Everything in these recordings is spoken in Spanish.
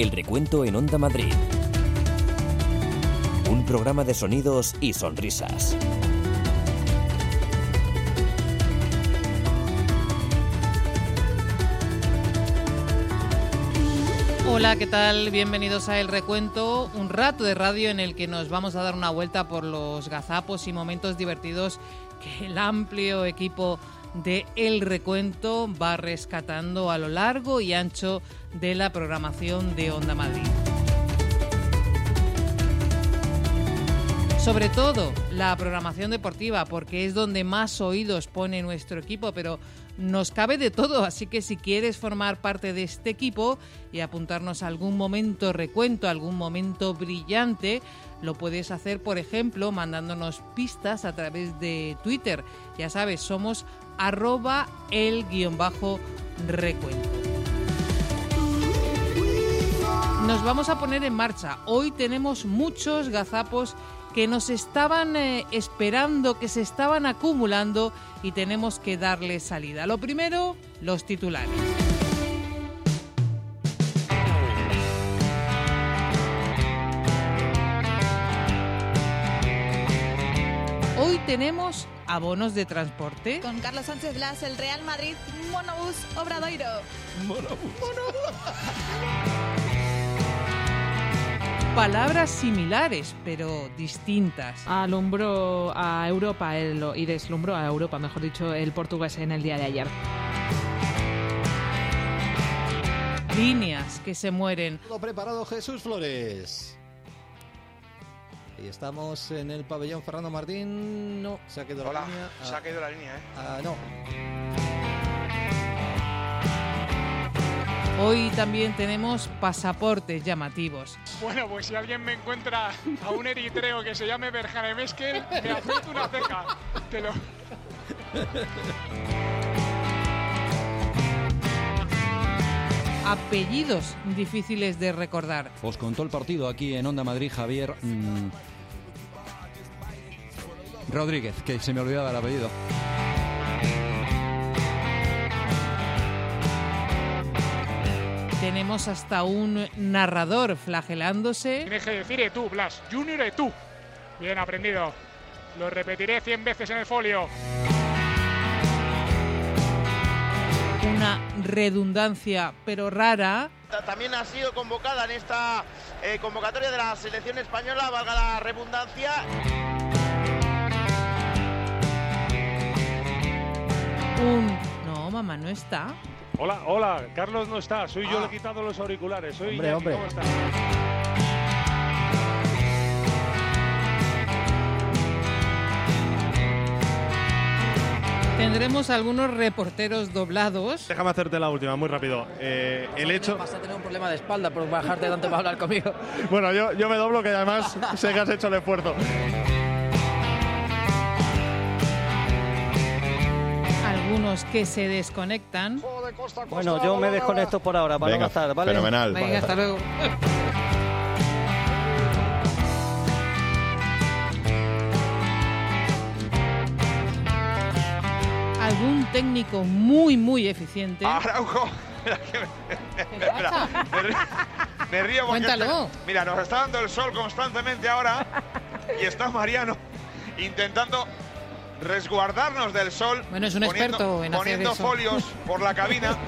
El recuento en Onda Madrid. Un programa de sonidos y sonrisas. Hola, ¿qué tal? Bienvenidos a El Recuento, un rato de radio en el que nos vamos a dar una vuelta por los gazapos y momentos divertidos que el amplio equipo de El Recuento va rescatando a lo largo y ancho de la programación de Onda Madrid. Sobre todo la programación deportiva, porque es donde más oídos pone nuestro equipo, pero nos cabe de todo, así que si quieres formar parte de este equipo y apuntarnos a algún momento recuento, algún momento brillante, lo puedes hacer, por ejemplo, mandándonos pistas a través de Twitter. Ya sabes, somos arroba el guion bajo recuento. Nos vamos a poner en marcha. Hoy tenemos muchos gazapos que nos estaban eh, esperando, que se estaban acumulando y tenemos que darle salida. Lo primero, los titulares. Hoy tenemos abonos de transporte. Con Carlos Sánchez Blas, el Real Madrid, Monobús Obradoiro. Palabras similares, pero distintas. Alumbró a Europa el- y deslumbró a Europa, mejor dicho, el portugués en el día de ayer. Líneas que se mueren. Todo preparado Jesús Flores. Y estamos en el pabellón Fernando Martín. No, se ha quedado Hola, la línea. se ha caído la línea, ¿eh? Ah, no. Hoy también tenemos pasaportes llamativos. Bueno, pues si alguien me encuentra a un eritreo que se llame Berjane Meskel, me apunto una ceja. Te lo... Apellidos difíciles de recordar. Os contó el partido aquí en Onda Madrid Javier mm, Rodríguez, que se me olvidaba el apellido. Tenemos hasta un narrador flagelándose. Tienes que decir Etú, Blas. Junior Etú. Bien aprendido. Lo repetiré 100 veces en el folio. Una redundancia, pero rara. También ha sido convocada en esta eh, convocatoria de la selección española, valga la redundancia. Un... No, mamá, no está. Hola, hola, Carlos no está, soy yo, Ah. le he quitado los auriculares, soy Hombre, Iñaki, hombre. ¿cómo estás? Tendremos algunos reporteros doblados. Déjame hacerte la última, muy rápido. Eh, el hecho... Vas a tener un problema de espalda por bajarte tanto para hablar conmigo. Bueno, yo, yo me doblo que además sé que has hecho el esfuerzo. Algunos que se desconectan. Bueno, yo me desconecto por ahora para no gastar, ¿vale? Fenomenal. Venga, hasta luego. Algún técnico muy, muy eficiente. Araujo. Me, río- me río porque Cuéntalo. está- mira, nos está dando el sol constantemente ahora y está Mariano intentando resguardarnos del sol. Bueno, es un poniendo- experto en hacer Poniendo eso. folios por la cabina.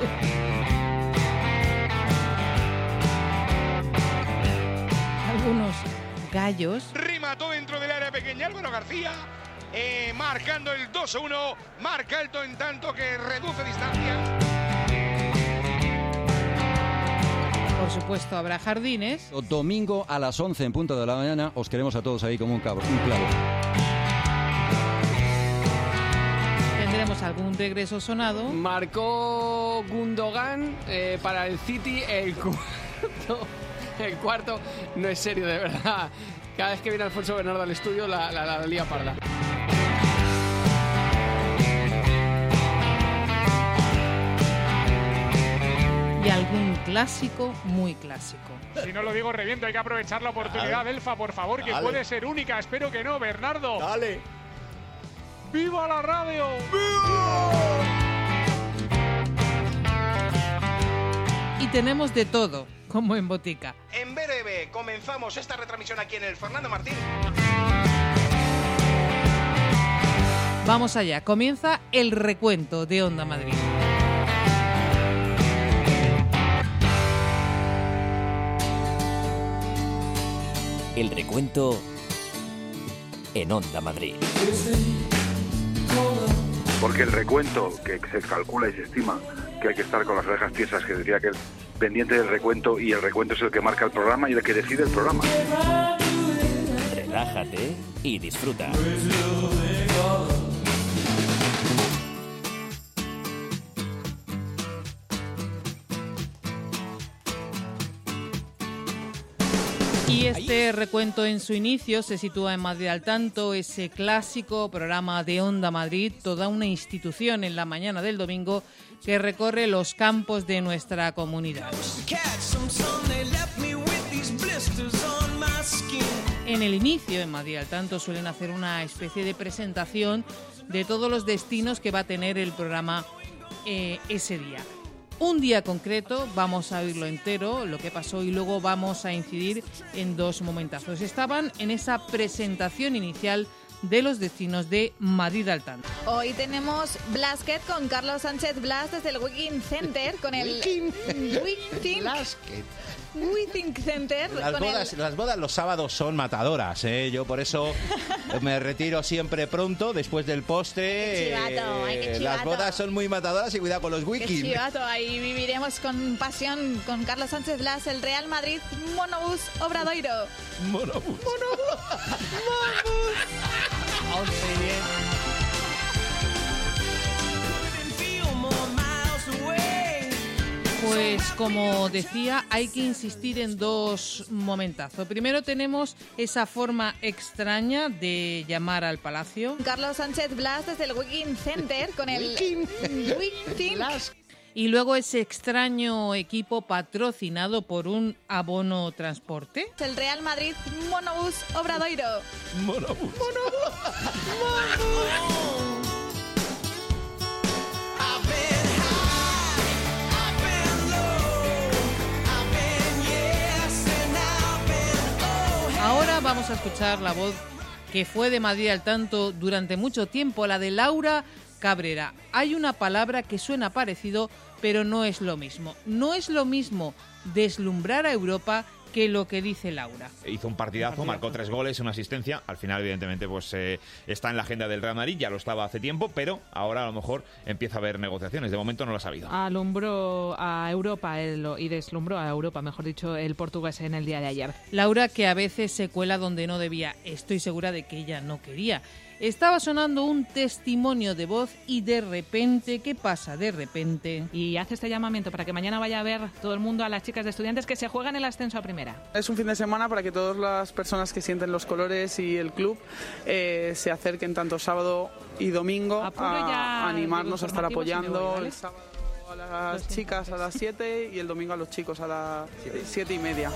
Algunos gallos. Remató dentro del área pequeña Álvaro García. eh, marcando el 2-1. Marca alto en tanto que reduce distancia. Por supuesto, habrá jardines. Domingo a las 11 en punto de la mañana os queremos a todos ahí como un, cabro, un clavo. Algún regreso sonado. Marcó Gundogan eh, para el City el cuarto. El cuarto no es serio, de verdad. Cada vez que viene Alfonso Bernardo al estudio, la, la, la lía parda. Y algún clásico muy clásico. Si no lo digo, reviento. Hay que aprovechar la oportunidad, Elfa, por favor, que Dale. puede ser única. Espero que no, Bernardo. Dale. ¡Viva la radio! Y tenemos de todo. como en botica. En breve comenzamos esta retransmisión aquí en el Fernando Martín. Vamos allá, comienza el recuento de Onda Madrid. El recuento en Onda Madrid. Porque el recuento, que se calcula y se estima que hay que estar con las orejas tiesas, que decía que es pendiente del recuento y el recuento es el que marca el programa y el que decide el programa. Relájate y disfruta. Y este recuento en su inicio se sitúa en Madrid al tanto, ese clásico programa de Onda Madrid, toda una institución en la mañana del domingo que recorre los campos de nuestra comunidad. En el inicio, en Madrid al tanto, suelen hacer una especie de presentación de todos los destinos que va a tener el programa eh, ese día. Un día concreto, vamos a oírlo entero, lo que pasó, y luego vamos a incidir en dos momentazos. Estaban en esa presentación inicial de los destinos de Madrid al tanto. Hoy tenemos Blasket con Carlos Sánchez Blas desde el Wiking Center con el Wiking Withink Center. Las el- bodas, las bodas los sábados son matadoras, ¿eh? Yo por eso me retiro siempre pronto, después del postre. Qué chivato, ay, qué Eh, Las bodas son muy matadoras y cuidado con los wikis. chivato, ahí viviremos con pasión con Carlos Sánchez Blas, el Real Madrid Monobús Obradoiro. Monobús. Pues como decía, hay que insistir en dos momentazos. Primero tenemos esa forma extraña de llamar al palacio. Carlos Sánchez Blas desde el Wiking Center con el Wiking Y luego ese extraño equipo patrocinado por un abono transporte. el Real Madrid Monobús Obradoiro. Monobús. Ahora vamos a escuchar la voz que fue de Madrid al tanto durante mucho tiempo, la de Laura Cabrera. Hay una palabra que suena parecido, pero no es lo mismo. No es lo mismo deslumbrar a Europa que lo que dice Laura. Hizo un partidazo, marcó tres goles, una asistencia. Al final, evidentemente, pues eh, está en la agenda del Real Madrid, ya lo estaba hace tiempo, pero ahora a lo mejor empieza a haber negociaciones. De momento no lo ha sabido. Alumbró a Europa el- y deslumbró a Europa, mejor dicho, el portugués en el día de ayer. Laura que a veces se cuela donde no debía. Estoy segura de que ella no quería. Estaba sonando un testimonio de voz y de repente, ¿qué pasa de repente? Y hace este llamamiento para que mañana vaya a ver todo el mundo a las chicas de estudiantes que se juegan el ascenso a primera. Es un fin de semana para que todas las personas que sienten los colores y el club eh, se acerquen tanto sábado y domingo Apuro a animarnos a estar voy, apoyando ¿vale? el sábado a las chicas a las 7 y el domingo a los chicos a las 7 y media.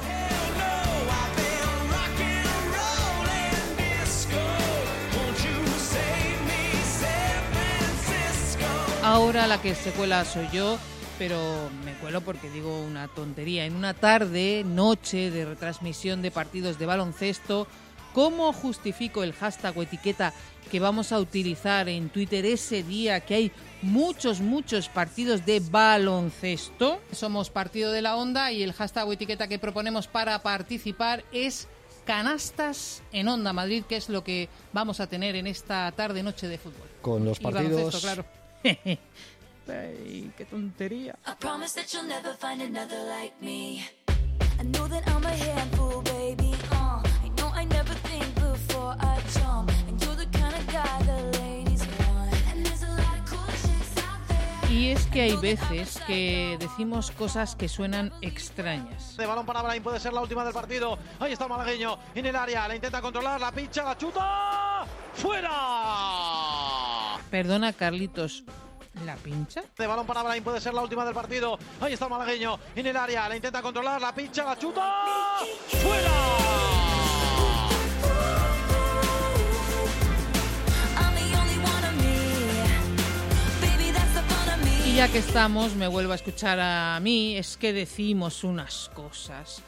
Ahora la que se cuela soy yo, pero me cuelo porque digo una tontería. En una tarde, noche de retransmisión de partidos de baloncesto, ¿cómo justifico el hashtag o etiqueta que vamos a utilizar en Twitter ese día que hay muchos, muchos partidos de baloncesto? Somos Partido de la Onda y el hashtag o etiqueta que proponemos para participar es canastas en Onda Madrid, que es lo que vamos a tener en esta tarde noche de fútbol. Con los partidos- claro. Ay, qué tontería. I promise that you'll never find another like me. I know that I'm a handful, baby. Uh, I know I never think before I jump. Y es que hay veces que decimos cosas que suenan extrañas. De balón para Brahim, puede ser la última del partido. Ahí está el malagueño en el área, la intenta controlar, la pincha, la chuta. ¡Fuera! Perdona, Carlitos, ¿la pincha? De balón para Brahim, puede ser la última del partido. Ahí está el malagueño en el área, la intenta controlar, la pincha, la chuta. ¡Fuera! Ya que estamos, me vuelvo a escuchar a mí, es que decimos unas cosas.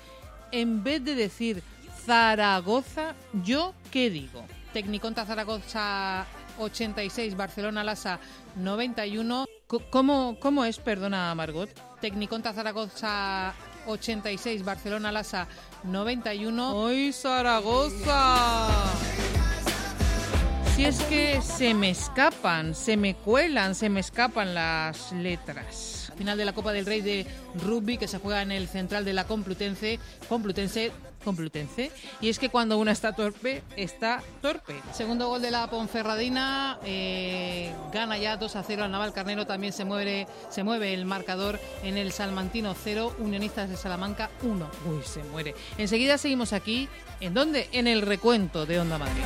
En vez de decir Zaragoza, ¿yo qué digo? Tecniconta Zaragoza 86, Barcelona Lasa 91. C- ¿Cómo, ¿Cómo es, perdona Margot? Tecniconta Zaragoza 86, Barcelona Lasa 91. ¡Hoy Zaragoza! Si es que se me escapan, se me cuelan, se me escapan las letras. Final de la Copa del Rey de rugby que se juega en el central de la Complutense, Complutense, Complutense. Y es que cuando una está torpe, está torpe. Segundo gol de la Ponferradina, eh, gana ya 2 a 0 al Naval Carnero. También se mueve, se mueve el marcador en el Salmantino 0, Unionistas de Salamanca 1. Uy, se muere. Enseguida seguimos aquí. ¿En dónde? En el recuento de Onda Madrid.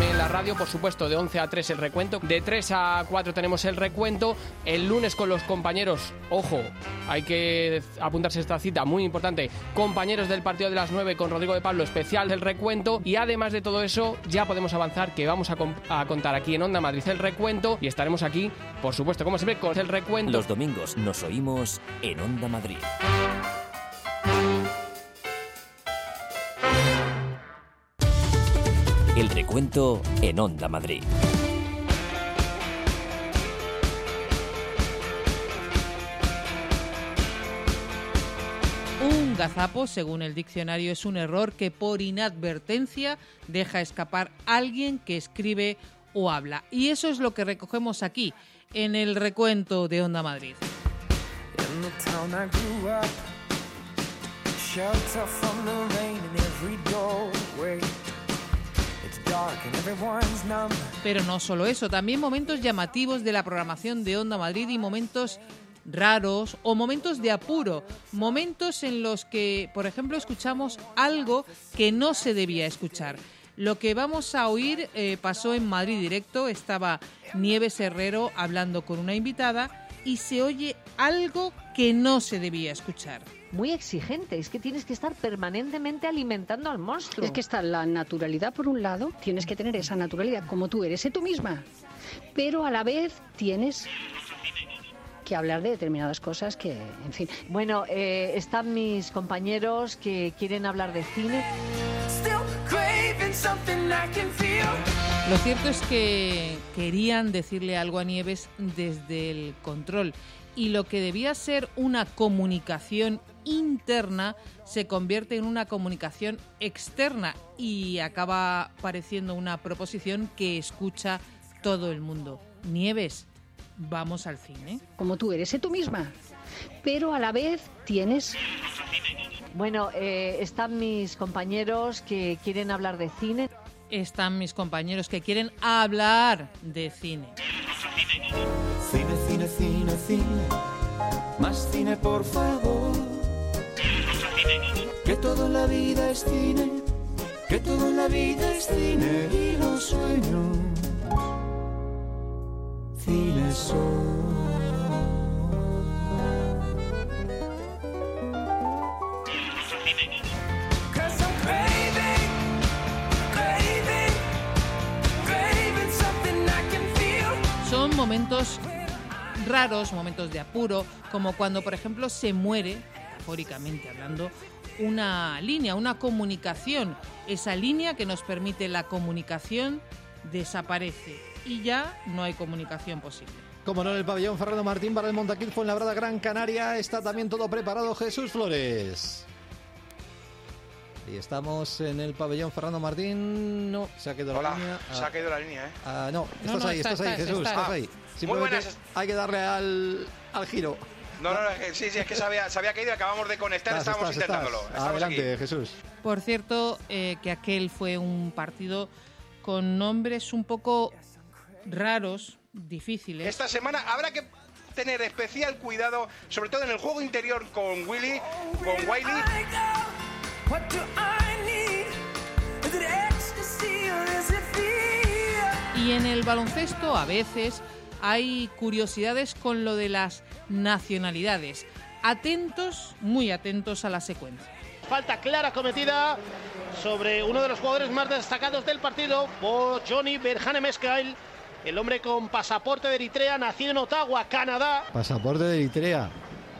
En la radio, por supuesto, de 11 a 3 el recuento. De 3 a 4 tenemos el recuento. El lunes con los compañeros, ojo, hay que apuntarse esta cita muy importante. Compañeros del partido de las 9 con Rodrigo de Pablo, especial del recuento. Y además de todo eso, ya podemos avanzar que vamos a, a contar aquí en Onda Madrid el recuento. Y estaremos aquí, por supuesto, como siempre, con el recuento. Los domingos nos oímos en Onda Madrid. El recuento en Onda Madrid. Un gazapo, según el diccionario, es un error que por inadvertencia deja escapar alguien que escribe o habla. Y eso es lo que recogemos aquí, en el recuento de Onda Madrid. Pero no solo eso, también momentos llamativos de la programación de Onda Madrid y momentos raros o momentos de apuro, momentos en los que, por ejemplo, escuchamos algo que no se debía escuchar. Lo que vamos a oír eh, pasó en Madrid Directo, estaba Nieves Herrero hablando con una invitada y se oye algo que no se debía escuchar. Muy exigente. Es que tienes que estar permanentemente alimentando al monstruo. Es que está la naturalidad por un lado, tienes que tener esa naturalidad como tú eres, sé tú misma, pero a la vez tienes que hablar de determinadas cosas que, en fin. Bueno, eh, están mis compañeros que quieren hablar de cine. Still craving something I can feel. Lo cierto es que querían decirle algo a Nieves desde el control y lo que debía ser una comunicación interna se convierte en una comunicación externa y acaba pareciendo una proposición que escucha todo el mundo. Nieves, vamos al cine. Como tú eres, sé tú misma, pero a la vez tienes Bueno, eh, están mis compañeros que quieren hablar de cine. Están mis compañeros que quieren hablar de cine. Cine, cine, cine, cine. Por favor. Que todo la vida es cine. Que todo la vida es cine. Y los sueños. Cine. Son momentos raros, momentos de apuro, como cuando, por ejemplo, se muere, metafóricamente hablando, una línea, una comunicación. Esa línea que nos permite la comunicación desaparece y ya no hay comunicación posible. Como no, en el pabellón Fernando Martín para el Montaquit fue en Labrada Gran Canaria. Está también todo preparado Jesús Flores. Y estamos en el pabellón Fernando Martín. No, se ha quedado Hola, la línea. se ha caído la línea, ¿eh? Ah, no, estás no, ahí, está, estás ahí, está, Jesús, está. estás Ah, muy buenas. hay que darle al, al giro. No, no, que- sí, sí, es que se había, se había caído y acabamos de conectar, Estás, estábamos estás, estás. intentándolo. Estamos Adelante, aquí. Jesús. Por cierto, eh, que aquel fue un partido con nombres un poco raros, difíciles. Esta semana habrá que tener especial cuidado, sobre todo en el juego interior con Willy, con Wiley. Y en el baloncesto a veces hay curiosidades con lo de las nacionalidades. Atentos, muy atentos a la secuencia. falta clara cometida sobre uno de los jugadores más destacados del partido, por Johnny Berhane Mescail, el hombre con pasaporte de Eritrea, nacido en Ottawa, Canadá. Pasaporte de Eritrea.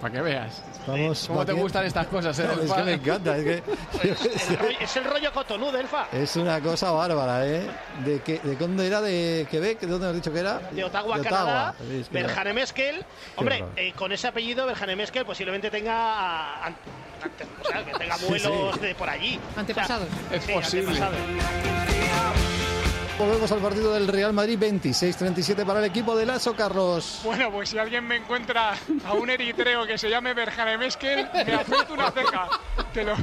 Para que veas. Estamos ¿Cómo te gustan estas cosas, eh, No, es que me encanta, es que El rollo- es el rollo Cotonú, Delfa. es una cosa bárbara, ¿eh? ¿De, qué, ¿De dónde era? ¿De Quebec? ¿De dónde has dicho que era? De Ottawa, De Canadá, Es que no. Berhane Meskel. Hombre, eh, con ese apellido, Berhane Meskel, posiblemente tenga, an- ante- o sea, que tenga Sí, abuelos sí. de por allí. Antepasados. Es posible. Volvemos al partido del Real Madrid 26-37 para el equipo de Lazo, Carlos. Bueno, pues si alguien me encuentra a un eritreo que se llame Berjane Meskel, me afecta una ceja. Te lo...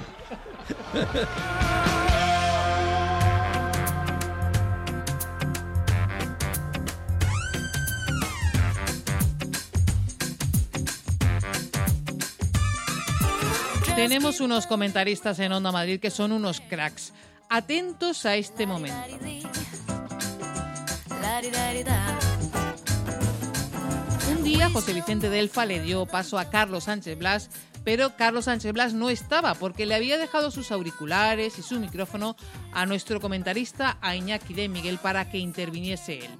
Tenemos unos comentaristas en Onda Madrid que son unos cracks. Atentos a este momento. Un día José Vicente Delfa le dio paso a Carlos Sánchez Blas, pero Carlos Sánchez Blas no estaba porque le había dejado sus auriculares y su micrófono a nuestro comentarista, a Iñaki de Miguel, para que interviniese él.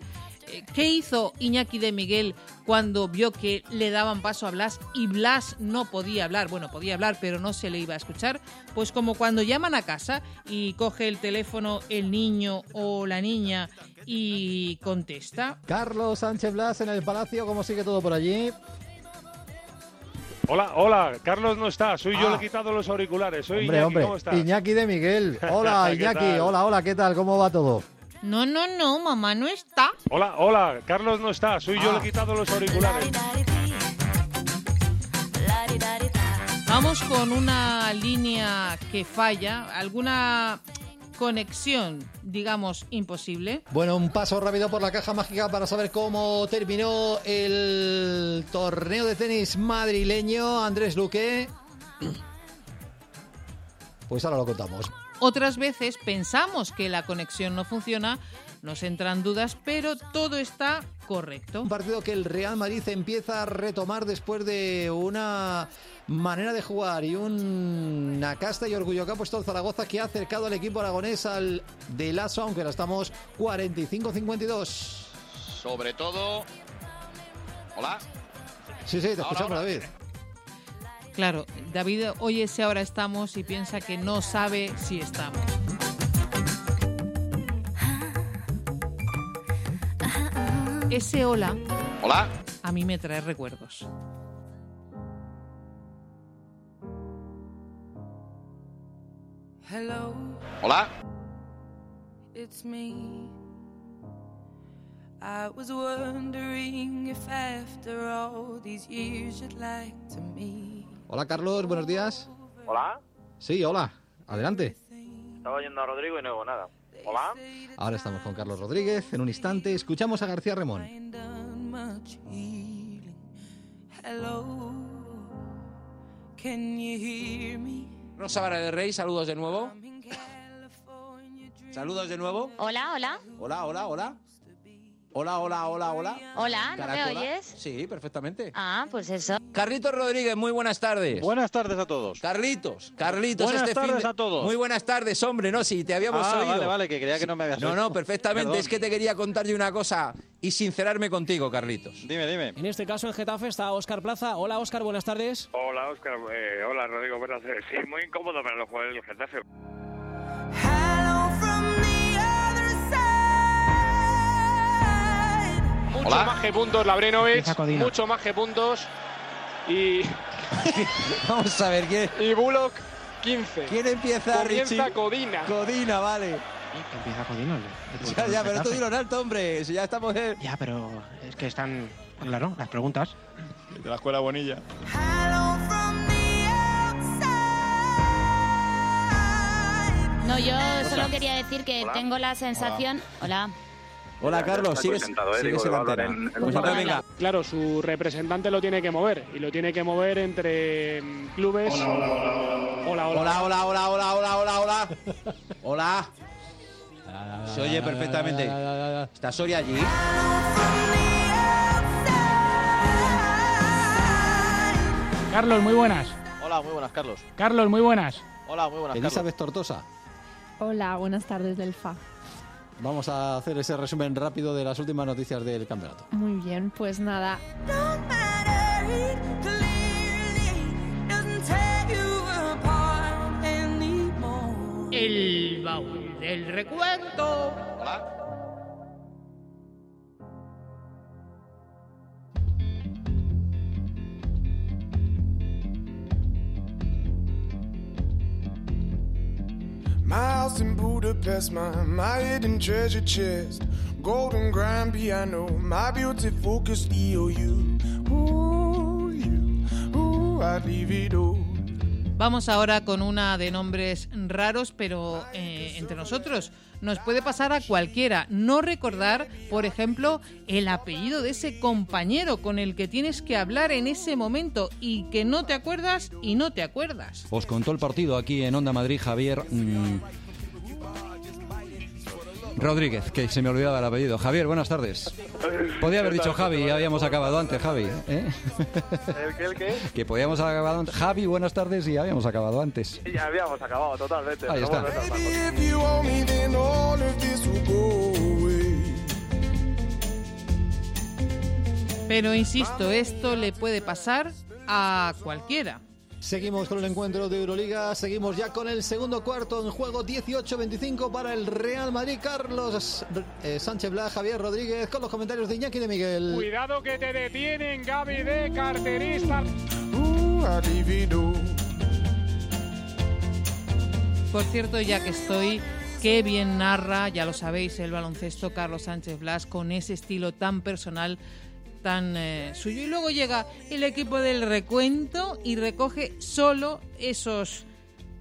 ¿Qué hizo Iñaki de Miguel cuando vio que le daban paso a Blas y Blas no podía hablar? Bueno, podía hablar, pero no se le iba a escuchar. Pues como cuando llaman a casa y coge el teléfono el niño o la niña y contesta. Carlos Sánchez Blas en el Palacio, ¿cómo sigue todo por allí? Hola, hola, Carlos no está, soy yo, Ah. le he quitado los auriculares, soy hombre, Iñaki, hombre. ¿cómo estás? Iñaki de Miguel. Hola, ¿Qué Iñaki. tal? Hola, hola, ¿qué tal? ¿Cómo va todo? No, no, no, mamá no está. Hola, hola, Carlos no está, soy yo, Ah. le he quitado los auriculares. Vamos con una línea que falla, alguna conexión, digamos, imposible. Bueno, un paso rápido por la caja mágica para saber cómo terminó el torneo de tenis madrileño. Andrés Luque. Pues ahora lo contamos. Otras veces pensamos que la conexión no funciona, nos entran dudas, pero todo está correcto. Un partido que el Real Madrid empieza a retomar después de una manera de jugar y un- una casta y orgullo que ha puesto el Zaragoza que ha acercado al equipo aragonés al de Lazo, aunque ahora estamos 45-52. Sobre todo. Hola. Sí, sí, te escuchamos. David. Claro, David oye ese ahora estamos y piensa que no sabe si estamos. Ese hola Hola. a mí me trae recuerdos. Hello, Hola. it's me. I was wondering if after all these years you'd like to meet. Hola, Carlos, buenos días. Hola, Sí, hola. Adelante. estaba oyendo a Rodrigo y no oigo nada. Hola. Ahora estamos con Carlos Rodríguez. En un instante escuchamos a García Remón. Done much healing. Hello, can you hear me? Rosa Vara del Rey, saludos de nuevo. Saludos de nuevo. Hola, hola. Hola, hola, hola. Hola, hola, hola, hola. Hola, ¿no me oyes? Sí, perfectamente. Ah, pues eso. Carlitos Rodríguez, muy buenas tardes. Buenas tardes a todos. Carlitos, Carlitos, Buenas este fin tardes de- a todos. Muy buenas tardes, hombre, no, si te habíamos Ah, oído. vale, vale, que creía que no me habías No, oído. no, perfectamente. Perdón. Es que te quería contar yo una cosa y sincerarme contigo, Carlitos. Dime, dime. En este caso, en Getafe está Óscar Plaza. Hola, Óscar, buenas tardes. Hola, Oscar. eh, hola, Rodrigo. Buenas tardes. Sí, muy incómodo para los jugadores del Getafe. Mucho Hola. más que puntos, Labrenovic. Mucho más que puntos. Y. Vamos a ver quién. Y Bullock, 15. ¿Quién empieza, Comienza Richie? Codina. Codina, vale. Empieza Codina. Ya, ya, pero esto dilo en alto, hombre. Si ya estamos en... Ya, pero es que están, claro, las preguntas. De la escuela Bonilla. No, yo solo quería decir que Hola. tengo la sensación. Hola. Hola, Carlos, Está sigues, eh, sigues en la de hablar antena. en- en Pues momento. venga. Claro, su representante lo tiene que mover. Y lo tiene que mover entre mm, clubes. Hola, hola. Hola, hola, hola, hola, hola, hola, hola. Hola. Se oye perfectamente. ¿Está Soria allí? Carlos, muy buenas. Hola, muy buenas, Carlos. Carlos, muy buenas. Hola, muy buenas Elizabeth Tortosa. Hola, buenas tardes del FA. Vamos a hacer ese resumen rápido de las últimas noticias del campeonato. Muy bien, pues nada. El baúl del recuento. My house in Budapest, my, my hidden treasure chest, golden grand piano, my beauty focused EOU. Ooh, you, ooh, I'd leave it all. Vamos ahora con una de nombres raros, pero eh, entre nosotros nos puede pasar a cualquiera. No recordar, por ejemplo, el apellido de ese compañero con el que tienes que hablar en ese momento y que no te acuerdas y no te acuerdas. Os contó el partido aquí en Onda Madrid, Javier. mm, Rodríguez, que se me olvidaba el apellido. Javier, buenas tardes. Podía haber ¿Qué dicho? Javi, ya habíamos acabado antes, Javi. ¿eh? ¿El qué, el qué? Que podíamos haber acabado antes. Javi, buenas tardes y ya habíamos acabado antes. Ya habíamos acabado totalmente. Ahí está. Pero insisto, esto le puede pasar a cualquiera. Seguimos con el encuentro de Euroliga, seguimos ya con el segundo cuarto en juego 18-25 para el Real Madrid. Carlos eh, Sánchez Blas, Javier Rodríguez, con los comentarios de Iñaki de Miguel. Cuidado que te detienen, Gaby de carterista. It all. Por cierto, ya que estoy, qué bien narra, ya lo sabéis, el baloncesto Carlos Sánchez Blas con ese estilo tan personal, tan eh, suyo. Y luego llega el equipo del recuento y recoge solo esos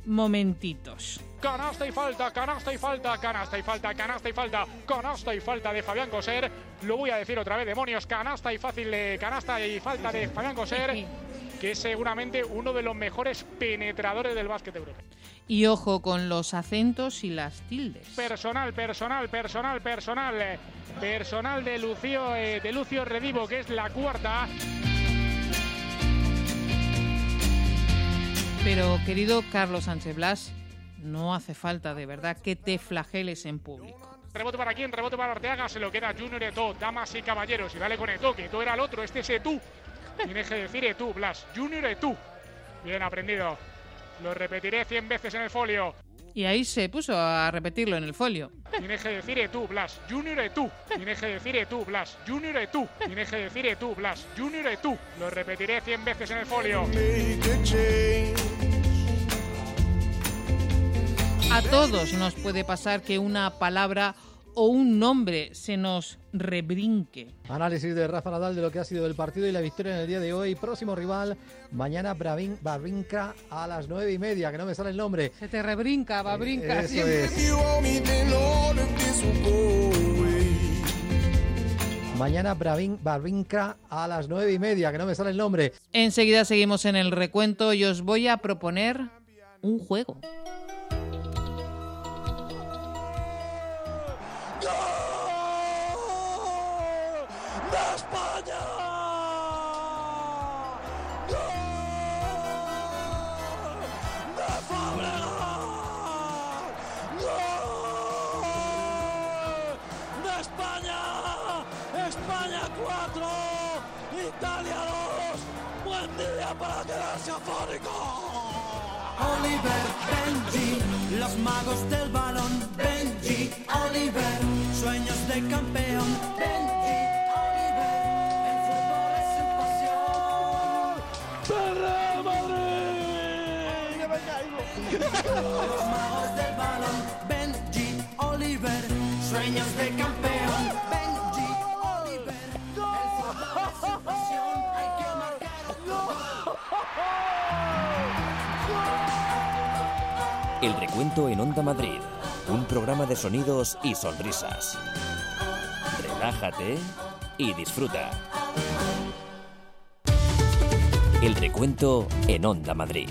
momentitos. Canasta y falta, canasta y falta, canasta y falta, canasta y falta, canasta y falta de Fabián Coser. Lo voy a decir otra vez, demonios, canasta y fácil de canasta y falta de Fabián Coser, que es seguramente uno de los mejores penetradores del básquet europeo. Y ojo con los acentos y las tildes. Personal, personal, personal, personal. eh, Personal de Lucio, eh, de Lucio Redivo, que es la cuarta. Pero querido Carlos Sánchez Blas, no hace falta de verdad que te flageles en público. Rebote para quién, rebote para Arteaga, se lo queda Junior Eto, damas y caballeros, y dale con Eto, que Eto era el otro, este es Etu. Tienes que decir Etu, Blas, Junior Etu. Bien aprendido. Lo repetiré 100 veces en el folio. Y ahí se puso a repetirlo en el folio. Tienes que decir Etu, Blas, Junior Etu. Tienes que decir Etu, Blas, Junior Etu. Tienes que decir Etu, Blas, Junior Etu. Lo repetiré 100 veces en el folio. A todos nos puede pasar que una palabra o un nombre se nos rebrinque. Análisis de Rafa Nadal de lo que ha sido el partido y la victoria en el día de hoy. Próximo rival, mañana Bravin, Babrinka a las nueve y media, que no me sale el nombre. Se te rebrinca, va brinca Eso es. Mañana Bravin, Babrinka a las nueve y media, que no me sale el nombre. Enseguida seguimos en el recuento y os voy a proponer un juego. Benji, los magos del balón. Benji, Oliver, sueños de campeón. El recuento en Onda Madrid. Un programa de sonidos y sonrisas. Relájate y disfruta. El recuento en Onda Madrid.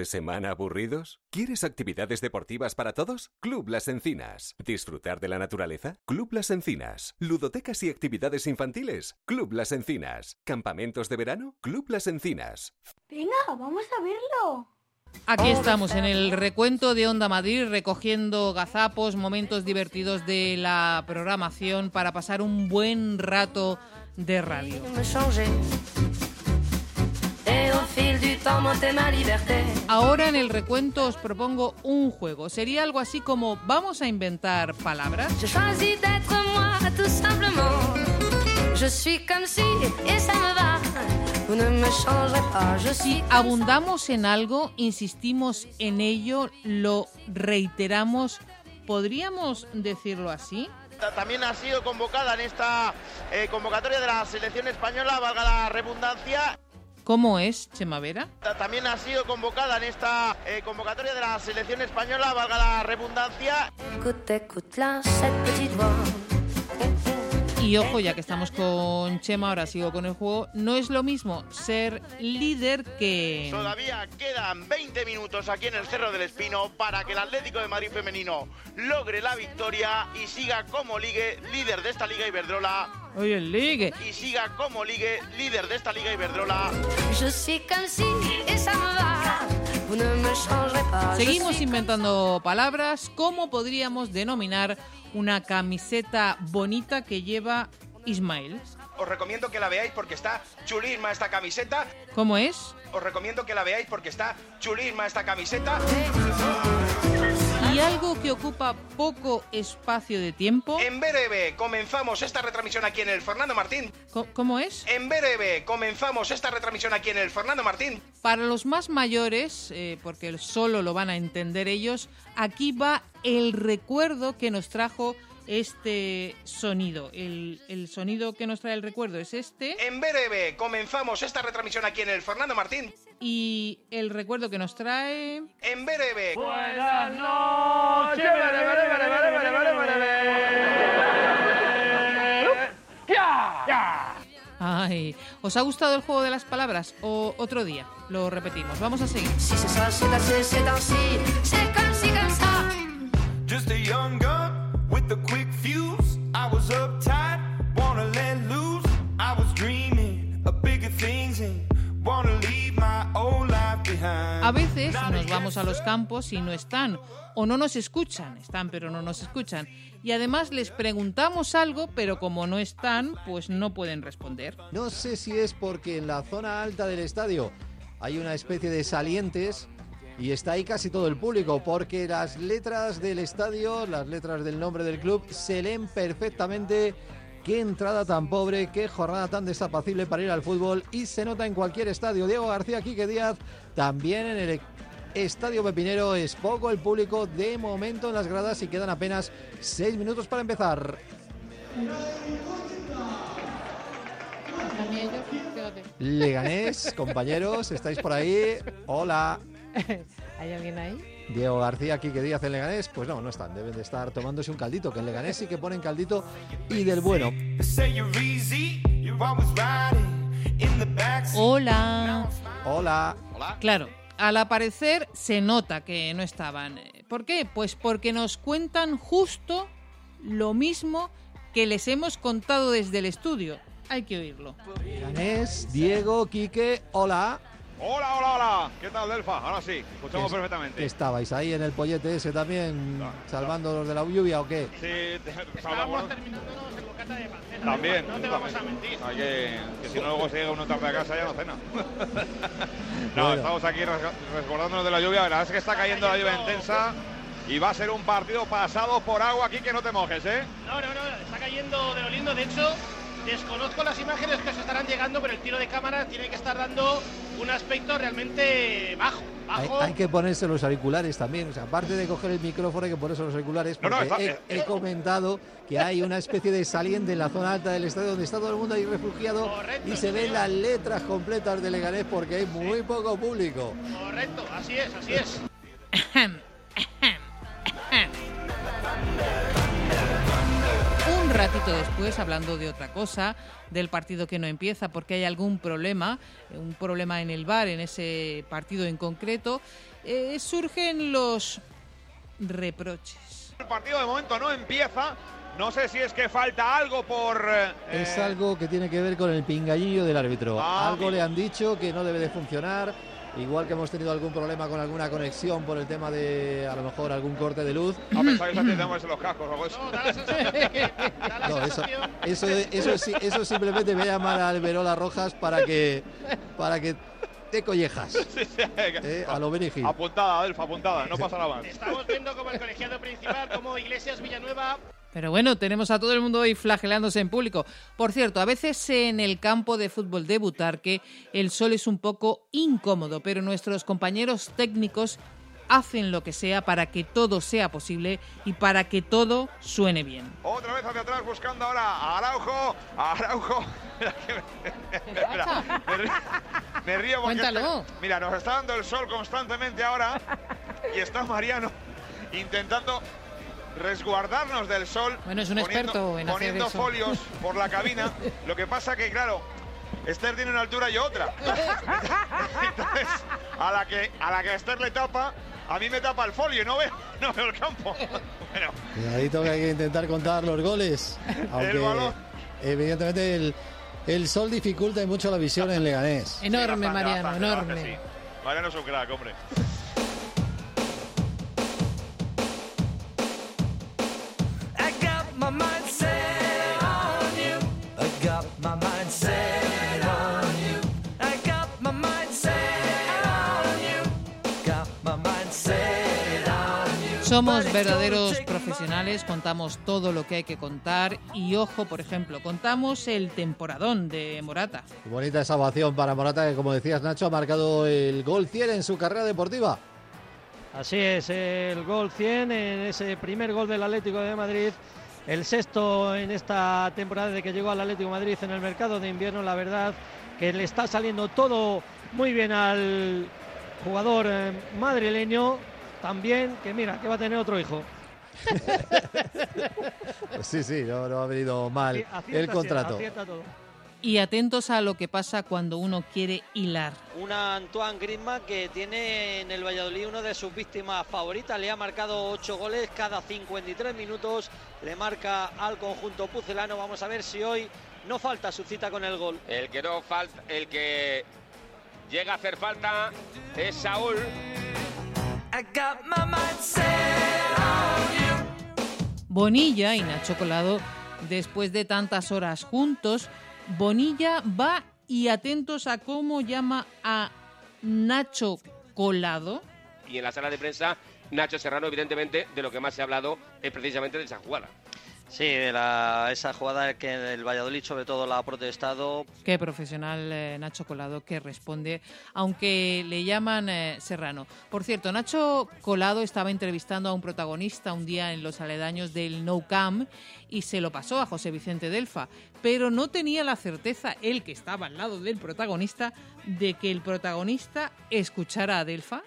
De semana aburridos? ¿Quieres actividades deportivas para todos? Club Las Encinas. ¿Disfrutar de la naturaleza? Club Las Encinas. ¿Ludotecas y actividades infantiles? Club Las Encinas. ¿Campamentos de verano? Club Las Encinas. Venga, vamos a verlo. Aquí estamos en el recuento de Onda Madrid, recogiendo gazapos, momentos divertidos de la programación para pasar un buen rato de radio. Ahora en el recuento os propongo un juego. Sería algo así como vamos a inventar palabras. Si, Abundamos en algo, insistimos en ello, lo reiteramos. ¿Podríamos decirlo así? También ha sido convocada en esta eh, convocatoria de la selección española, valga la redundancia. ¿Cómo es, Chemavera? También ha sido convocada en esta eh, convocatoria de la selección española, valga la redundancia. Y ojo, ya que estamos con Chema, ahora sigo con el juego. No es lo mismo ser líder que. Todavía quedan 20 minutos aquí en el Cerro del Espino para que el Atlético de Madrid femenino logre la victoria y siga como ligue líder de esta Liga Iberdrola. Oye, el ligue. Y siga como ligue líder de esta Liga Iberdrola. Suis Vous ne me changerez pas. Seguimos inventando palabras. ¿Cómo podríamos denominar una camiseta bonita que lleva Ismael? Os recomiendo que la veáis porque está chulísima esta camiseta. ¿Cómo es? Os recomiendo que la veáis porque está chulísima esta camiseta. Y algo que ocupa poco espacio de tiempo. En breve comenzamos esta retransmisión aquí en el Fernando Martín. ¿Cómo es? En breve comenzamos esta retransmisión aquí en el Fernando Martín. Para los más mayores, eh, porque solo lo van a entender ellos, aquí va el recuerdo que nos trajo este sonido. El, el sonido que nos trae el recuerdo es este. En breve comenzamos esta retransmisión aquí en el Fernando Martín. Y el recuerdo que nos trae... En breve. Buenas noches. Ay, ¿os ha gustado el juego de las palabras? O otro día, lo repetimos. Vamos a seguir. Si assez, c'est ainsi. C'est comme si, comme ça. Just a young gun with a quick fuse. I was uptight, wanna let loose. I was dreaming of bigger things and wanna leave my old life behind. A veces nos vamos a los campos y no están, o no nos escuchan, están pero no nos escuchan. Y además les preguntamos algo, pero como no están, pues no pueden responder. No sé si es porque en la zona alta del estadio hay una especie de salientes y está ahí casi todo el público, porque las letras del estadio, las letras del nombre del club, se leen perfectamente. Qué entrada tan pobre, qué jornada tan desapacible para ir al fútbol y se nota en cualquier estadio. Diego García, Quique Díaz, también en el Estadio Pepinero es poco el público de momento en las gradas y quedan apenas seis minutos para empezar. Leganés, compañeros, estáis por ahí. Hola. ¿Hay alguien ahí? Diego García, Quique Díaz en Leganés, pues no, no están, deben de estar tomándose un caldito, que en Leganés sí que ponen caldito y del bueno. Hola. Hola. Claro, al aparecer se nota que no estaban. ¿Por qué? Pues porque nos cuentan justo lo mismo que les hemos contado desde el estudio. Hay que oírlo. Leganés, Diego, Quique, hola. Hola, hola, hola. ¿Qué tal, Delfa? Ahora sí, escuchamos ¿Qué- perfectamente. ¿Estabais ahí en el pollete ese también, salvando los de la lluvia o qué? Sí, te- salvamos- terminándonos el bocata de panceta. También. No te vamos a mentir. Hay que, que si no luego se llega uno tarde a casa ya no cena. no, Bueno. estamos aquí resguardándonos de la lluvia. La verdad es que está cayendo la lluvia intensa y va a ser un partido pasado por agua aquí que no te mojes, ¿eh? No, no, no, está cayendo de lo lindo. De hecho, desconozco las imágenes que os estarán llegando, pero el tiro de cámara tiene que estar dando un aspecto realmente bajo. Hay, Bajo. hay que ponerse los auriculares también. O sea, aparte de coger el micrófono, hay que ponerse los auriculares. No, no, Porque está- he, he comentado que hay una especie de saliente en la zona alta del estadio donde está todo el mundo ahí refugiado y se ven las letras completas de Leganés porque hay muy poco público. Correcto, así es, así es. ratito después, hablando de otra cosa, del partido que no empieza porque hay algún problema, un problema en el bar en ese partido en concreto, eh, surgen los reproches. El partido de momento no empieza. No sé si es que falta algo por. eh, Es algo que tiene que ver con el pinganillo del árbitro. Ah, algo le han dicho que no debe de funcionar. Igual que hemos tenido algún problema con alguna conexión por el tema de a lo mejor algún corte de luz. A pensar que tenemos los cascos o algo eso. No, eso, eso, eso, sí- eso simplemente voy a llamar a Alberola Rojas para que para que te collejas. Eh, a lo Benny Hill. Apuntada, Adelfa, apuntada. No pasa nada más. Estamos viendo como el colegiado principal, como Iglesias Villanueva Pero bueno, tenemos a todo el mundo hoy flagelándose en público. Por cierto, a veces en el campo de fútbol de Butarque el sol es un poco incómodo, pero nuestros compañeros técnicos hacen lo que sea para que todo sea posible y para que todo suene bien. Otra vez hacia atrás buscando ahora a Araujo. A Araujo. Mira me, río, me río porque Cuéntalo. mira, nos está dando el sol constantemente ahora y está Mariano intentando resguardarnos del sol. Bueno, es un poniendo- experto en hacer Poniendo eso. folios por la cabina. Lo que pasa que, claro, Esther tiene una altura y otra. Entonces, a la que, a la que Esther le tapa, a mí me tapa el folio y no veo, no veo el campo. Bueno, Cuidadito que hay que intentar contar los goles. Aunque balón. evidentemente el, el sol dificulta mucho la visión en Leganés. Enorme, bastante, Mariano, bastante, enorme. bastante, sí. Mariano es un crack, hombre. Somos verdaderos profesionales, contamos todo lo que hay que contar y ojo, por ejemplo, contamos el temporadón de Morata. Bonita esa ovación para Morata, que como decías Nacho, ha marcado el gol 100 en su carrera deportiva. Así es, el gol 100 en ese primer gol del Atlético de Madrid, el sexto en esta temporada de que llegó al Atlético de Madrid en el mercado de invierno, la verdad que le está saliendo todo muy bien al jugador eh, madrileño, también que mira, que va a tener otro hijo. Pues sí, sí, no, no ha venido mal Acierta, el contrato. acierta todo. Y atentos a lo que pasa cuando uno quiere hilar. Una Antoine Griezmann que tiene en el Valladolid una de sus víctimas favoritas. Le ha marcado 8 goles cada 53 minutos. Le marca al conjunto pucelano. Vamos a ver si hoy no falta su cita con el gol. El que no falta, el que llega a hacer falta es Saúl. Bonilla y Nacho Colado, después de tantas horas juntos, Bonilla va y atentos a cómo llama a Nacho Colado. Y en la sala de prensa, Nacho Serrano, evidentemente, de lo que más se ha hablado es precisamente de esa jugada. Sí, de la- esa jugada que el Valladolid sobre todo la ha protestado. Qué profesional eh, Nacho Colado que responde, aunque le llaman eh, Serrano. Por cierto, Nacho Colado estaba entrevistando a un protagonista un día en los aledaños del No Cam y se lo pasó a José Vicente Delfa, pero no tenía la certeza, él que estaba al lado del protagonista, de que el protagonista escuchara a Delfa.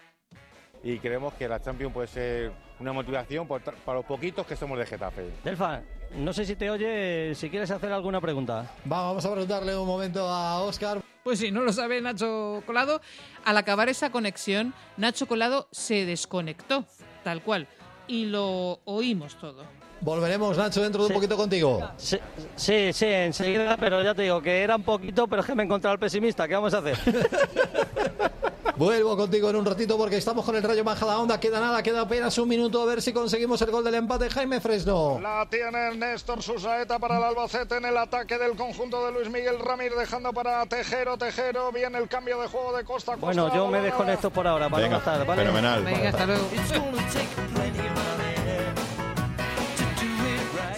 y creemos que la Champions puede ser una motivación por- para los poquitos que somos de Getafe. Delfa, no sé si te oye, si quieres hacer alguna pregunta. Va, vamos a preguntarle un momento a Óscar. Pues si no lo sabe Nacho Colado, al acabar esa conexión, Nacho Colado se desconectó, tal cual, y lo oímos todo. Volveremos, Nacho, dentro de un poquito contigo. Sí, sí, sí, enseguida, pero ya te digo que era un poquito, pero es que me he encontrado al pesimista. ¿Qué vamos a hacer? Vuelvo contigo en un ratito porque estamos con el Rayo Majadahonda. Queda nada, queda apenas un minuto a ver si conseguimos el gol del empate. Jaime Fresno. La tiene Néstor Susaeta para el Albacete en el ataque del conjunto de Luis Miguel Ramírez, dejando para Tejero. Tejero, viene el cambio de juego de Costa a Costa. Bueno, yo me desconecto por ahora para Venga, no ¿vale? fenomenal. Venga, hasta luego.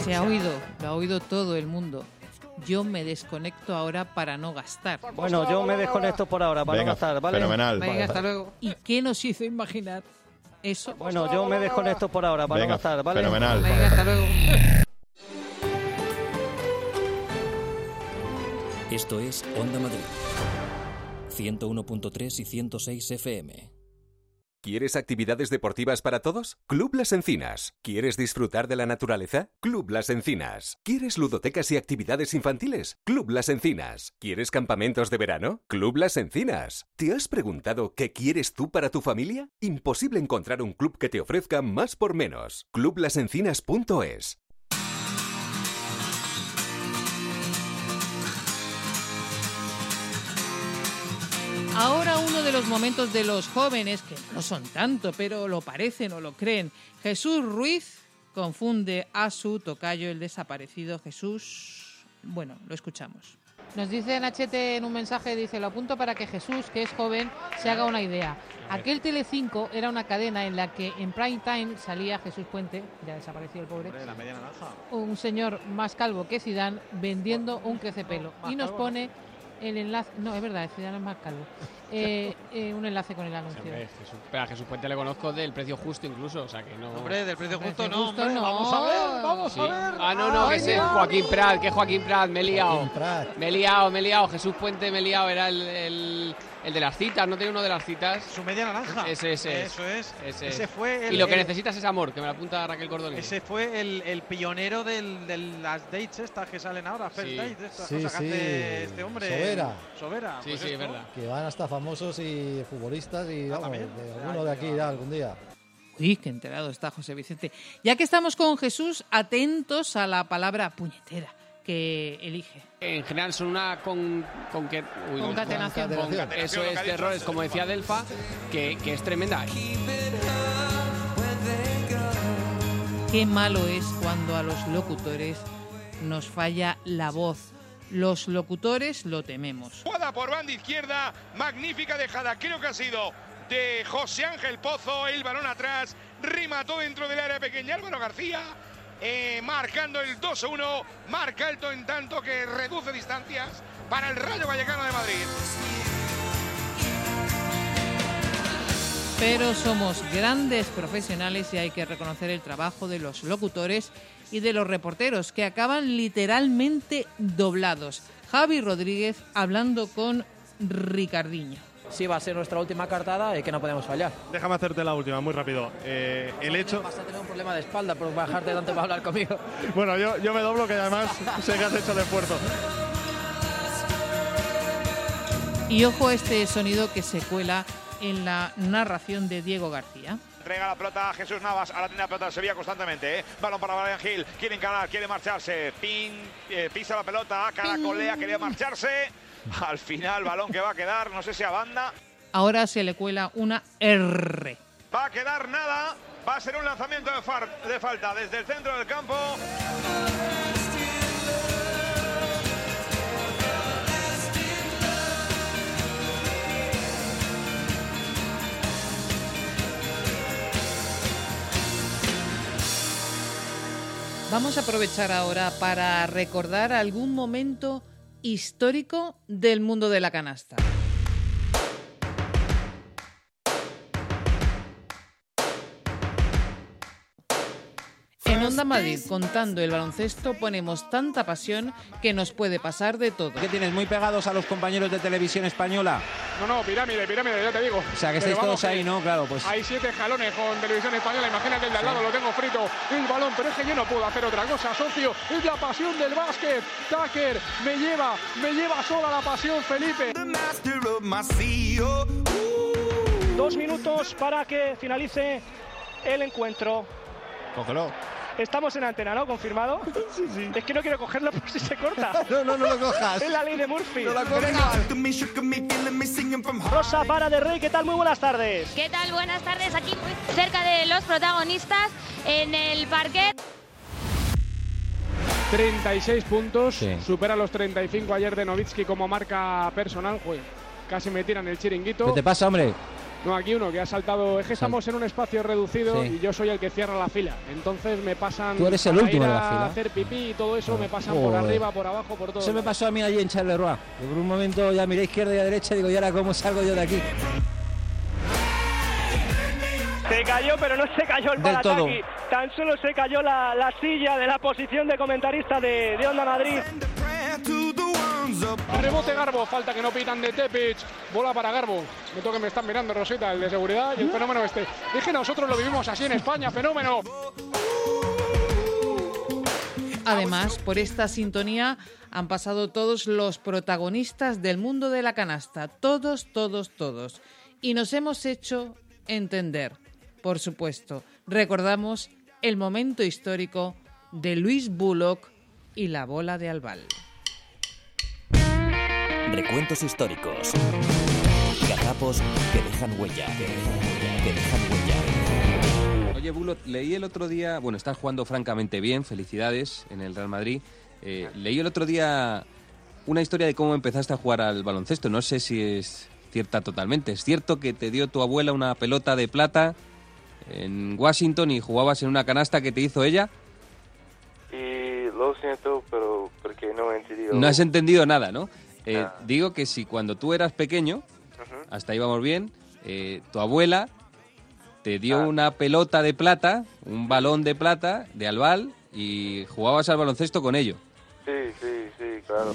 Se ha oído, lo ha oído todo el mundo. Yo me desconecto ahora para no gastar. Bueno, yo me desconecto por ahora para Venga, no gastar, ¿vale? fenomenal. Venga, hasta luego. ¿Y qué nos hizo imaginar eso? Bueno, yo me desconecto por ahora para Venga, no gastar, ¿vale? fenomenal. Venga, hasta luego. Esto es Onda Madrid. 101.3 y 106 FM. ¿Quieres actividades deportivas para todos? Club Las Encinas. ¿Quieres disfrutar de la naturaleza? Club Las Encinas. ¿Quieres ludotecas y actividades infantiles? Club Las Encinas. ¿Quieres campamentos de verano? Club Las Encinas. ¿Te has preguntado qué quieres tú para tu familia? Imposible encontrar un club que te ofrezca más por menos. Clublasencinas.es. Ahora uno de los momentos de los jóvenes, que no son tanto, pero lo parecen o lo creen. Jesús Ruiz confunde a su tocayo, el desaparecido Jesús. Bueno, lo escuchamos. Nos dice Nachete en un mensaje, dice, lo apunto para que Jesús, que es joven, se haga una idea. Aquel Telecinco era una cadena en la que en prime time salía Jesús Puente, ya desapareció el pobre, La media naranja. un señor más calvo que Zidane vendiendo un crecepelo. Y nos pone el enlace, no, es verdad, Zidane es más calvo. Eh, eh, un enlace con el anuncio. Hombre, Jesús, pero a Jesús Puente le conozco del precio justo incluso, o sea que no... Hombre, del precio justo Precio no, justo hombre, no. Vamos a ver, vamos Sí. a ver. Ah, no, no, que ese es Joaquín Prat, que Joaquín Prat, me he liado. Me he liado, me he liado. Jesús Puente me he liado, era el, el, el de las citas, ¿no tiene uno de las citas? Su media naranja. Ese, ese es. Eso es. Ese, Ese es. fue el- Y lo que el- necesitas es amor, que me lo apunta Raquel Cordoni. Ese fue el, el pionero del- de las dates estas que salen ahora, first Sí. dates, estas Sí, cosas que sí. hace este hombre. Sobera. Sobera. Sí, pues sí, es esto. verdad. Que van hasta famosos y futbolistas y vamos, también. de alguno de aquí irá algún día. Uy, qué enterado está José Vicente. Ya que estamos con Jesús, atentos a la palabra puñetera que elige. En general son una con, con que, uy, no, Concatenación. con- Concatenación. eso es de errores, como decía Delfa, que, que es tremenda. Qué malo es cuando a los locutores nos falla la voz. Los locutores lo tememos. Jugada por banda izquierda, magnífica dejada, creo que ha sido de José Ángel Pozo, el balón atrás, remató dentro del área pequeña Álvaro García, eh, marcando el 2-1, marca alto en tanto que reduce distancias para el Rayo Vallecano de Madrid. Pero somos grandes profesionales y hay que reconocer el trabajo de los locutores y de los reporteros que acaban literalmente doblados. Javi Rodríguez hablando con Ricardiño. Sí, va a ser nuestra última cartada y que no podemos fallar. Déjame hacerte la última, muy rápido. Eh, el hecho. Vas a tener un problema de espalda por bajarte tanto para hablar conmigo. Bueno, yo, yo me doblo que además sé que has hecho el esfuerzo. Y ojo a este sonido que se cuela en la narración de Diego García. Entrega la pelota a Jesús Navas, ahora tiene la pelota Sevilla constantemente, ¿eh? Balón para Brian Gil, quiere encarar, quiere marcharse, Pin, eh, pisa la pelota, caracolea, quería marcharse. Al final, balón que va a quedar, no sé si a banda. Ahora se le cuela una R. Va a quedar nada, va a ser un lanzamiento de, far- de falta desde el centro del campo. Vamos a aprovechar ahora para recordar algún momento histórico del mundo de la canasta. Onda Madrid, contando el baloncesto, ponemos tanta pasión que nos puede pasar de todo. ¿Qué tienes? ¿Muy pegados a los compañeros de televisión española? No, no, pirámide, pirámide, ya te digo. O sea, que estáis vamos, todos ahí, ¿no? Claro, pues... Hay siete jalones con televisión española. Imagínate el de al lado, lo tengo frito. El balón, pero es que yo no puedo hacer otra cosa, socio. Es la pasión del básquet. Tucker me lleva, me lleva sola la pasión, Felipe. Dos minutos para que finalice el encuentro. Cógelo. Estamos en antena, ¿no? ¿Confirmado? Sí, sí. Es que no quiero cogerlo por si se corta. No, no, no lo cojas. Es la ley de Murphy. No la cojas. Rosa Para de Rey, ¿qué tal? Muy buenas tardes. ¿Qué tal? Buenas tardes. Aquí muy cerca de los protagonistas en el parquet. 36 puntos, Sí. supera los 35 ayer de Novitsky como marca personal. Joder, casi me tiran el chiringuito. ¿Qué te pasa, hombre? No, aquí uno que ha saltado. Es que estamos en un espacio reducido Sí. y yo soy el que cierra la fila. Entonces me pasan. Tú eres el para último de la fila. Hacer pipí y todo eso me pasan por Joder. arriba, por abajo, por todo. Eso me pasó a mí allí en Charleroi. Por un momento ya miré a izquierda y a derecha y digo, ¿y ahora cómo salgo yo de aquí? Se cayó, pero no se cayó el todo. Tan solo se cayó la, la silla de la posición de comentarista de, de Onda Madrid. Rebote Garbo, falta que no pitan de Tepic. Bola para Garbo. Me toca me están mirando Rosita, el de seguridad y el fenómeno este. Es que nosotros lo vivimos así en España, fenómeno. Además, por esta sintonía han pasado todos los protagonistas del mundo de la canasta. Todos, todos, todos. Y nos hemos hecho entender, por supuesto. Recordamos el momento histórico de Luis Bullock y la bola de Albal. Recuentos históricos. Gazapos que dejan huella. Que dejan huella. Oye, Bulo, leí el otro día, bueno, estás jugando francamente bien, felicidades en el Real Madrid. Eh, leí el otro día una historia de cómo empezaste a jugar al baloncesto. No sé si es cierta totalmente. ¿Es cierto que te dio tu abuela una pelota de plata en Washington y jugabas en una canasta que te hizo ella? Y lo siento, pero porque no he entendido. No has entendido nada, ¿no? Eh, Nada. Digo que si cuando tú eras pequeño, hasta ahí vamos bien, eh, tu abuela te dio Ah. una pelota de plata, un balón de plata de albal y jugabas al baloncesto con ello. Sí, sí, sí, claro.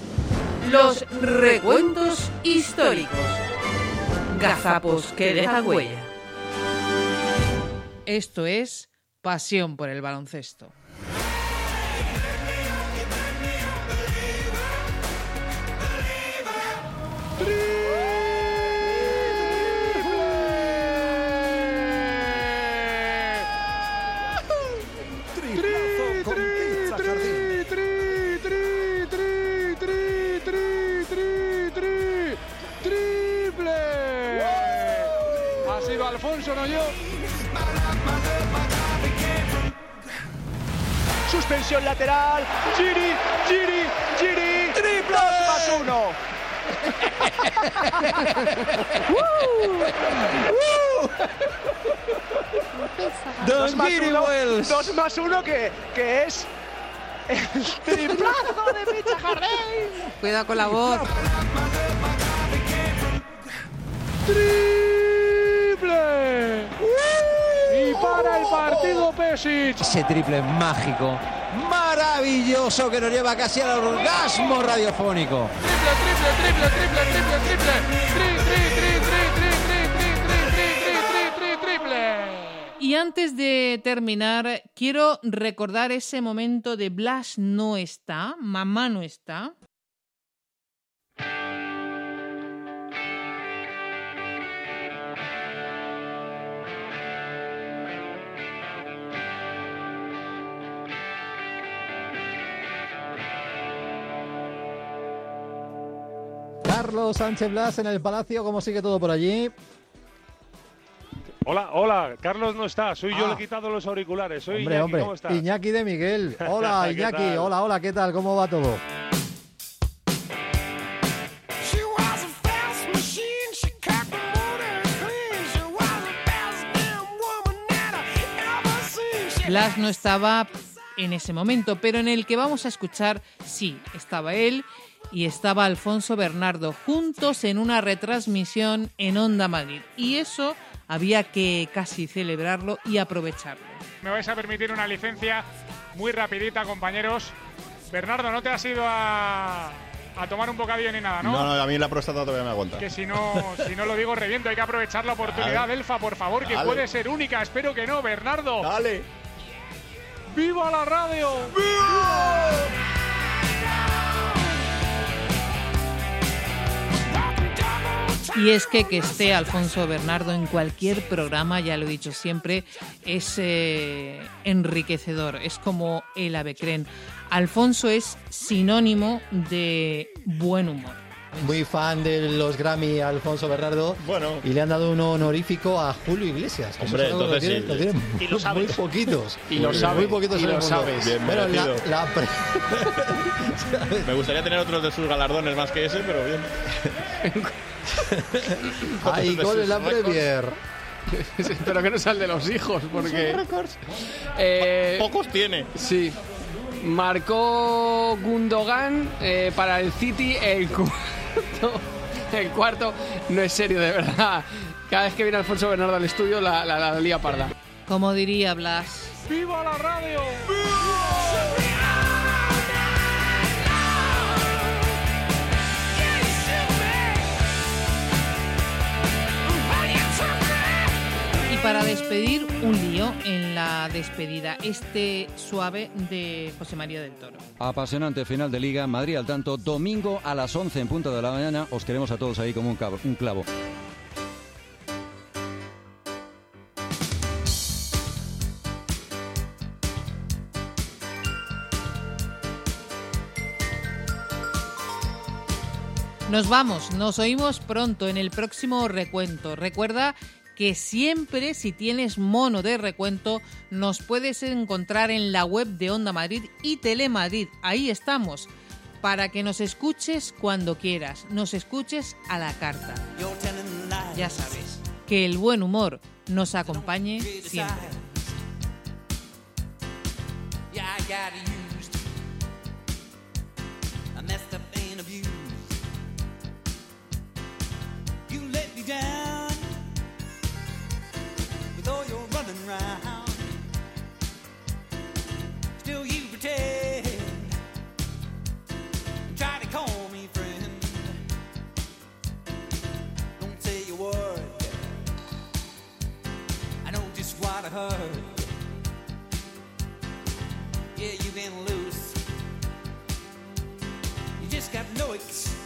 Los recuentos históricos. Gazapos que dejan huella. Esto es Pasión por el baloncesto. Lateral. Giri, Giri, Giri. Triple. más uno. Dos más, Giri uno, Wells. dos más uno que, que es el triplazo de Micha Jardín. Cuidado con la voz. ¡Triple! Y para el partido Pesic. Ese triple mágico, maravilloso que nos lleva casi al orgasmo radiofónico. Triple, triple, triple, triple, triple, triple. Tri, tri, tri, tri, tri, tri, tri, tri, tri, tri, tri, triple. Y antes de terminar, quiero recordar ese momento de Blas no está, mamá no está. Carlos Sánchez Blas en el Palacio, ¿cómo sigue todo por allí? Hola, hola, Carlos no está, soy yo, Ah. le he quitado los auriculares, soy Hombre, Iñaki, hombre, ¿cómo estás? Iñaki de Miguel. Hola, ¿Qué Iñaki. Hola, hola, ¿qué tal? ¿Cómo va todo? Blas no estaba en ese momento, pero en el que vamos a escuchar, sí, estaba él y estaba Alfonso Bernardo juntos en una retransmisión en Onda Madrid. Y eso había que casi celebrarlo y aprovecharlo. Me vais a permitir una licencia muy rapidita, compañeros. Bernardo, no te has ido a, a tomar un bocadillo ni nada, ¿no? No, no, a mí la próstata todavía me aguanta. Que si no, si no lo digo reviento, hay que aprovechar la oportunidad, Dale. Elfa, por favor, que Dale. puede ser única. Espero que no, Bernardo. Dale. ¡Viva la radio! Y es que que esté Alfonso Bernardo en cualquier programa, ya lo he dicho siempre, es eh, enriquecedor, es como el avecren. Alfonso es sinónimo de buen humor. Muy fan de los Grammy Alfonso Bernardo. Bueno. Y le han dado un honorífico a Julio Iglesias. que Hombre, entonces tienen- sí. lo tienen Y lo muy sabes. poquitos. Y lo Muy sabes, poquitos y lo sabes. Bien Pero la, la pre- Me gustaría tener otros de sus galardones más que ese, pero bien. Hay gol en la récords. Premier. Espero que no sea el de los hijos, porque. Eh, Pocos tiene. Sí. Marcó Gundogan eh, para el City el cuarto. El cuarto no es serio, de verdad. Cada vez que viene Alfonso Bernardo al estudio, la, la, la lía parda. Como diría Blas, ¡Viva la radio! Pedir un lío en la despedida, este suave de José María del Toro. Apasionante final de liga, Madrid al tanto, domingo a las 11 en punto de la mañana. Os queremos a todos ahí como un, cabo- un clavo. Nos vamos, nos oímos pronto en el próximo recuento. Recuerda que siempre si tienes mono de recuento nos puedes encontrar en la web de Onda Madrid y Telemadrid. Ahí estamos, para que nos escuches cuando quieras, nos escuches a la carta. Ya sabes, que el buen humor nos acompañe siempre. Heard. Yeah, you've been loose. You just got no excuse.